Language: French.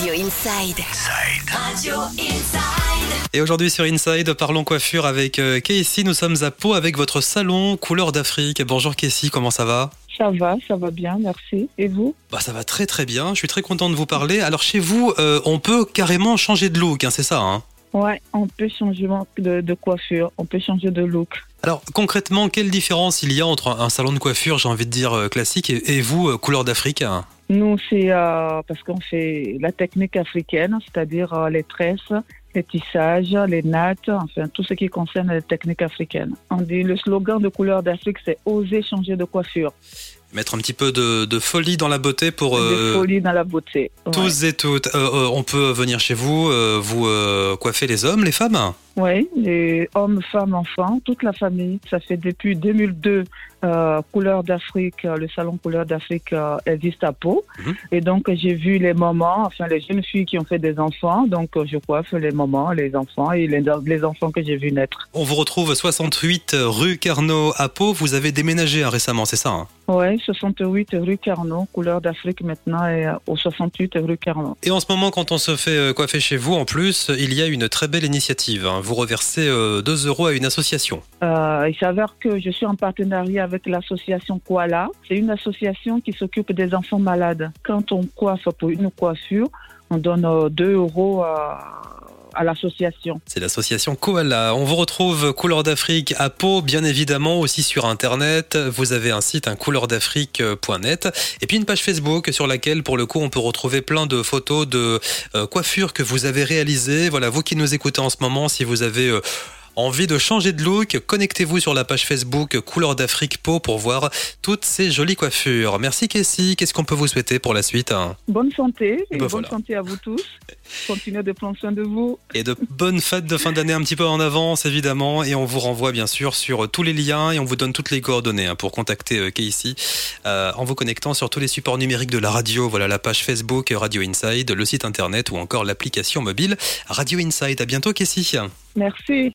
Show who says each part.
Speaker 1: Radio Inside. Radio Inside.
Speaker 2: Et aujourd'hui sur Inside, parlons coiffure avec euh, Casey. Nous sommes à Pau avec votre salon Couleur d'Afrique. Bonjour Casey, comment ça va?
Speaker 3: Ça va, ça va bien, merci. Et vous?
Speaker 2: Bah, Ça va très très bien, je suis très content de vous parler. Alors chez vous, euh, on peut carrément changer de look, hein, c'est ça hein?
Speaker 3: Ouais, on peut changer de, de coiffure, on peut changer de look.
Speaker 2: Alors concrètement, quelle différence il y a entre un salon de coiffure, j'ai envie de dire euh, classique, et, et vous, couleur d'Afrique?
Speaker 3: Nous, c'est euh, parce qu'on fait la technique africaine, c'est-à-dire euh, les tresses, les tissages, les nattes, enfin tout ce qui concerne la technique africaine. On dit le slogan de couleur d'Afrique, c'est oser changer de coiffure.
Speaker 2: Mettre un petit peu de, de folie dans la beauté pour
Speaker 3: De
Speaker 2: euh,
Speaker 3: folie dans la beauté. Ouais.
Speaker 2: tous et toutes. Euh, euh, on peut venir chez vous, vous coiffer les hommes, les femmes
Speaker 3: Oui, les hommes, femmes, enfants, toute la famille. Ça fait depuis 2002, euh, Couleur d'Afrique, le salon Couleur d'Afrique existe à Pau.
Speaker 2: Mhm.
Speaker 3: Et donc, j'ai vu les mamans, enfin les jeunes filles qui ont fait des enfants. Donc, je coiffe les mamans, les enfants et les, les enfants que j'ai vu naître.
Speaker 2: On vous retrouve 68 rue Carnot à Pau. Vous avez déménagé hein, récemment, c'est ça hein?
Speaker 3: Oui, 68 rue Carnot, Couleur d'Afrique maintenant est euh, au 68 rue Carnot.
Speaker 2: Et en ce moment, quand on se fait euh, coiffer chez vous, en plus, il y a une très belle initiative. hein. Vous reversez euh, 2 euros à une association.
Speaker 3: Euh, il s'avère que je suis en partenariat avec l'association Koala. C'est une association qui s'occupe des enfants malades. Quand on coiffe pour une coiffure, on donne euh, 2 euros à, à l'association.
Speaker 2: C'est l'association Koala. On vous retrouve Couleur d'Afrique à Pau, bien évidemment, aussi sur Internet. Vous avez un site, un couleurdafrique.net, et puis une page Facebook sur laquelle, pour le coup, on peut retrouver plein de photos de euh, coiffures que vous avez réalisées. Voilà, vous qui nous écoutez en ce moment, si vous avez euh, envie de changer de look, connectez-vous sur la page Facebook Couleur d'Afrique Pau pour voir toutes ces jolies coiffures. Merci Casey. Qu'est-ce qu'on peut vous souhaiter pour la suite hein?
Speaker 3: Bonne santé et
Speaker 2: Ben
Speaker 3: bonne
Speaker 2: voilà.
Speaker 3: santé à vous tous. Continuez de prendre soin de vous.
Speaker 2: Et de bonnes fêtes de fin d'année un petit peu en avance, évidemment. Et on vous renvoie bien sûr sur tous les liens et on vous donne toutes les coordonnées hein, pour contacter euh, Casey euh, en vous connectant sur tous les supports numériques de la radio. Voilà la page Facebook Radio Inside, le site internet ou encore l'application mobile Radio Inside. À bientôt, Casey.
Speaker 3: Merci.